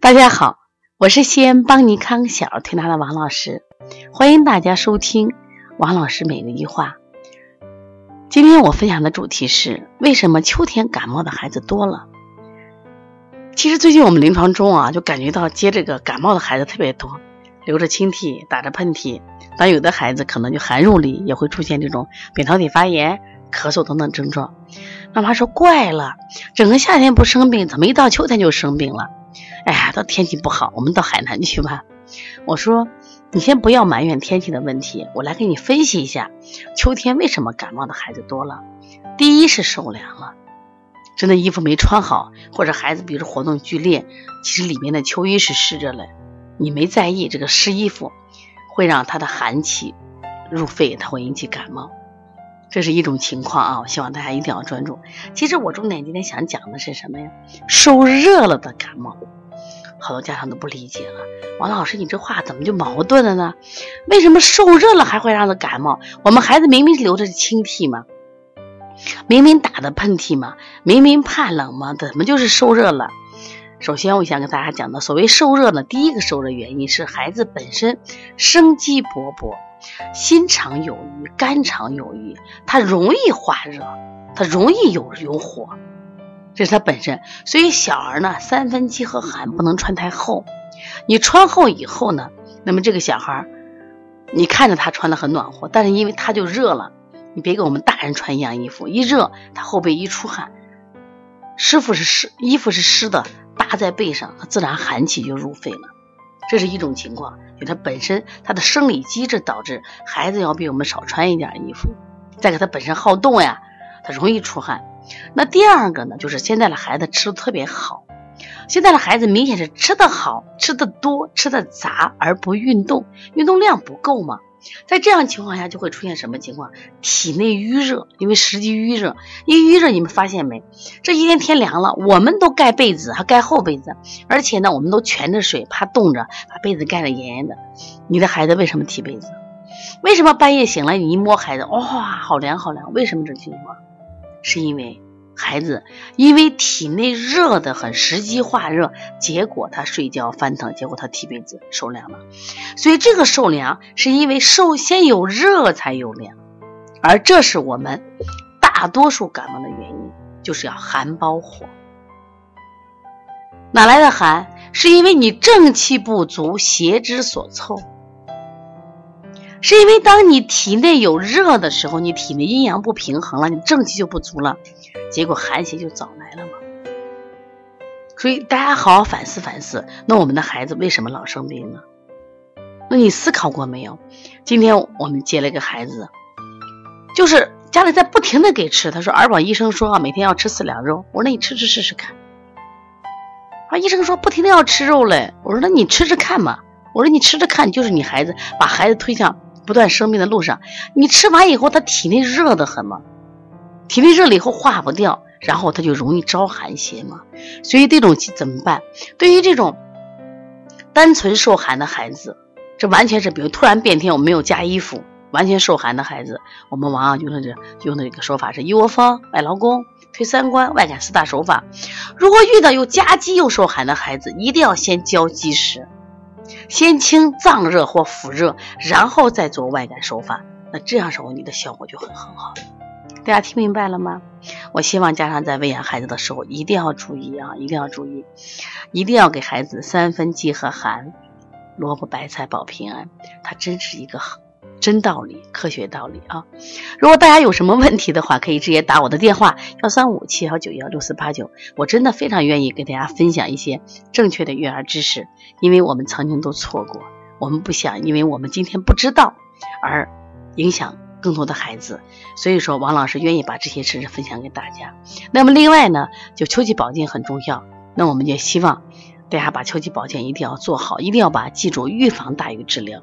大家好，我是西安邦尼康小儿推拿的王老师，欢迎大家收听王老师每日一话。今天我分享的主题是为什么秋天感冒的孩子多了？其实最近我们临床中啊，就感觉到接这个感冒的孩子特别多，流着清涕，打着喷嚏，但有的孩子可能就寒入里，也会出现这种扁桃体发炎、咳嗽等等症状。妈妈说怪了，整个夏天不生病，怎么一到秋天就生病了？哎呀，到天气不好，我们到海南去吧。我说，你先不要埋怨天气的问题，我来给你分析一下，秋天为什么感冒的孩子多了。第一是受凉了，真的衣服没穿好，或者孩子比如活动剧烈，其实里面的秋衣是湿着嘞，你没在意，这个湿衣服会让他的寒气入肺，它会引起感冒。这是一种情况啊，我希望大家一定要专注。其实我重点今天想讲的是什么呀？受热了的感冒。好多家长都不理解了，王老师，你这话怎么就矛盾了呢？为什么受热了还会让他感冒？我们孩子明明是流着清涕嘛，明明打的喷嚏嘛，明明怕冷嘛，怎么就是受热了？首先，我想跟大家讲的，所谓受热呢，第一个受热原因是孩子本身生机勃勃。心肠有余，肝肠有余，它容易化热，它容易有有火，这是它本身。所以小儿呢，三分饥和寒不能穿太厚。你穿厚以后呢，那么这个小孩，你看着他穿的很暖和，但是因为他就热了。你别跟我们大人穿一样衣服，一热他后背一出汗，师傅是湿，衣服是湿的，搭在背上，他自然寒气就入肺了。这是一种情况，就他本身他的生理机制导致孩子要比我们少穿一点衣服，再给他本身好动呀，他容易出汗。那第二个呢，就是现在的孩子吃的特别好，现在的孩子明显是吃的好，吃的多，吃的杂而不运动，运动量不够嘛。在这样情况下，就会出现什么情况？体内淤热，因为实际淤热，一淤热，你们发现没？这一天天凉了，我们都盖被子，还盖厚被子，而且呢，我们都蜷着睡，怕冻着，把被子盖得严严的。你的孩子为什么踢被子？为什么半夜醒来你一摸孩子，哇，好凉好凉？为什么这情况？是因为。孩子因为体内热的很，实际化热，结果他睡觉翻腾，结果他踢被子受凉了。所以这个受凉是因为受先有热才有凉，而这是我们大多数感冒的原因，就是要寒包火。哪来的寒？是因为你正气不足，邪之所凑。是因为当你体内有热的时候，你体内阴阳不平衡了，你正气就不足了，结果寒邪就早来了嘛。所以大家好好反思反思，那我们的孩子为什么老生病呢？那你思考过没有？今天我们接了一个孩子，就是家里在不停的给吃，他说儿保医生说啊，每天要吃四两肉，我说那你吃吃试试看。啊，医生说不停的要吃肉嘞，我说那你吃吃看嘛，我说你吃吃看，就是你孩子把孩子推向。不断生病的路上，你吃完以后，他体内热得很嘛，体内热了以后化不掉，然后他就容易招寒邪嘛。所以这种怎么办？对于这种单纯受寒的孩子，这完全是比如突然变天，我没有加衣服，完全受寒的孩子，我们往往用的这用的一个说法是一窝蜂、外劳宫、推三关、外感四大手法。如果遇到有夹积又受寒的孩子，一定要先浇积食。先清脏热或腑热，然后再做外感手法，那这样时候你的效果就很很好。大家听明白了吗？我希望家长在喂养孩子的时候一定要注意啊，一定要注意，一定要给孩子三分饥和寒，萝卜白菜保平安，它真是一个好。真道理，科学道理啊！如果大家有什么问题的话，可以直接打我的电话幺三五七幺九幺六四八九。我真的非常愿意给大家分享一些正确的育儿知识，因为我们曾经都错过，我们不想因为我们今天不知道而影响更多的孩子。所以说，王老师愿意把这些知识分享给大家。那么另外呢，就秋季保健很重要，那我们就希望大家把秋季保健一定要做好，一定要把记住预防大于治疗。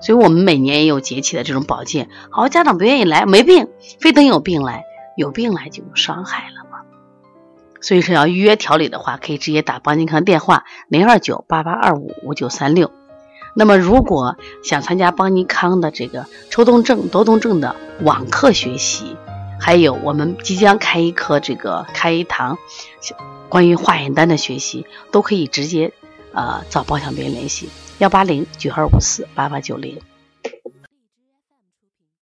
所以我们每年也有节气的这种保健，好家长不愿意来，没病，非等有病来，有病来就有伤害了嘛。所以说要预约调理的话，可以直接打邦尼康电话零二九八八二五五九三六。那么如果想参加邦尼康的这个抽动症、多动症的网课学习，还有我们即将开一课这个开一堂关于化验单的学习，都可以直接呃找包想别人联系，幺八零九二五四八八九零。